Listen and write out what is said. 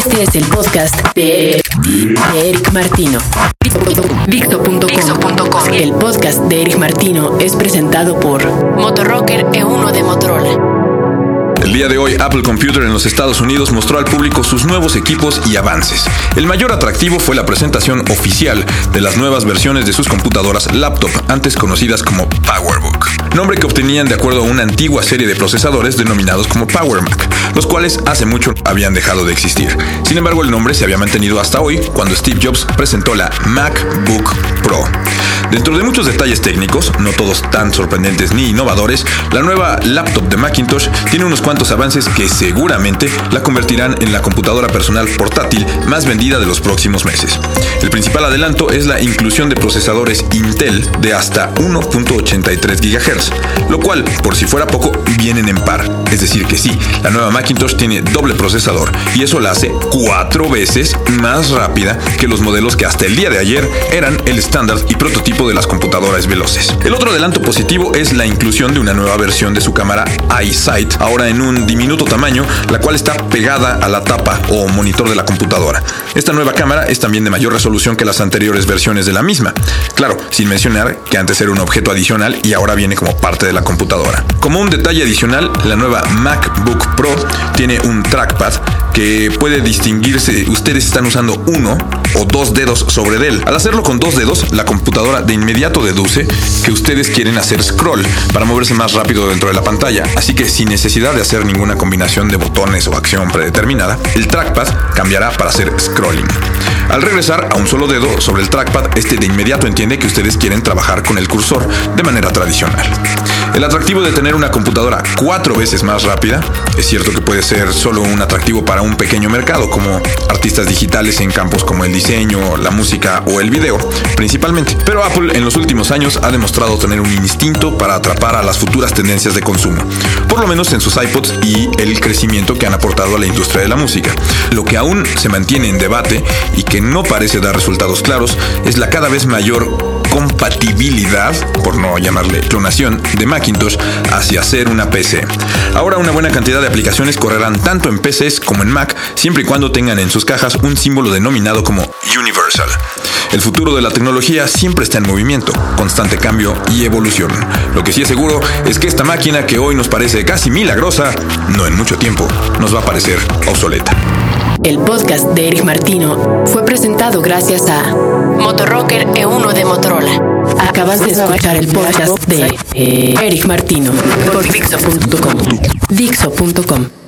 Este es el podcast de, Eric Martino. Dixo.com. El podcast de Eric Martino es presentado por Motorrocker E1 de Motorola. El día de hoy, Apple Computer en los Estados Unidos mostró al público sus nuevos equipos y avances. El mayor atractivo fue la presentación oficial de las nuevas versiones de sus computadoras laptop, antes conocidas como PowerBook, nombre que obtenían de acuerdo a una antigua serie de procesadores denominados como PowerMac, los cuales hace mucho habían dejado de existir. Sin embargo, el nombre se había mantenido hasta hoy, cuando Steve Jobs presentó la MacBook Pro. Dentro de muchos detalles técnicos, no todos tan sorprendentes ni innovadores, la nueva laptop de Macintosh tiene unos cuantos avances que seguramente la convertirán en la computadora personal portátil más vendida de los próximos meses. El principal adelanto es la inclusión de procesadores Intel de hasta 1.83 GHz, lo cual, por si fuera poco, vienen en par. Es decir, que sí, la nueva Macintosh tiene doble procesador y eso la hace cuatro veces más rápida que los modelos que hasta el día de ayer eran el estándar y prototipo de las computadoras veloces. El otro adelanto positivo es la inclusión de una nueva versión de su cámara iSight, ahora en un diminuto tamaño, la cual está pegada a la tapa o monitor de la computadora. Esta nueva cámara es también de mayor resolución que las anteriores versiones de la misma. Claro, sin mencionar que antes era un objeto adicional y ahora viene como parte de la computadora. Como un detalle adicional, la nueva MacBook Pro tiene un trackpad que puede distinguirse ustedes están usando uno o dos dedos sobre él. Al hacerlo con dos dedos, la computadora de inmediato deduce que ustedes quieren hacer scroll para moverse más rápido dentro de la pantalla. Así que sin necesidad de hacer ninguna combinación de botones o acción predeterminada, el trackpad cambiará para hacer scrolling. Al regresar a un solo dedo sobre el trackpad, este de inmediato entiende que ustedes quieren trabajar con el cursor de manera tradicional. El atractivo de tener una computadora cuatro veces más rápida, es cierto que puede ser solo un atractivo para un pequeño mercado como artistas digitales en campos como el diseño, la música o el video, principalmente. Pero Apple en los últimos años ha demostrado tener un instinto para atrapar a las futuras tendencias de consumo, por lo menos en sus iPods y el crecimiento que han aportado a la industria de la música. Lo que aún se mantiene en debate y que no parece dar resultados claros es la cada vez mayor compatibilidad, por no llamarle clonación, de Macintosh hacia ser una PC. Ahora una buena cantidad de aplicaciones correrán tanto en PCs como en Mac, siempre y cuando tengan en sus cajas un símbolo denominado como Universal. El futuro de la tecnología siempre está en movimiento, constante cambio y evolución. Lo que sí es seguro es que esta máquina que hoy nos parece casi milagrosa, no en mucho tiempo nos va a parecer obsoleta. El podcast de Eric Martino fue presentado gracias a Motorrocker E1 de Motorola. Acabas de escuchar el podcast de Eric Martino por Dixo.com. Dixo.com.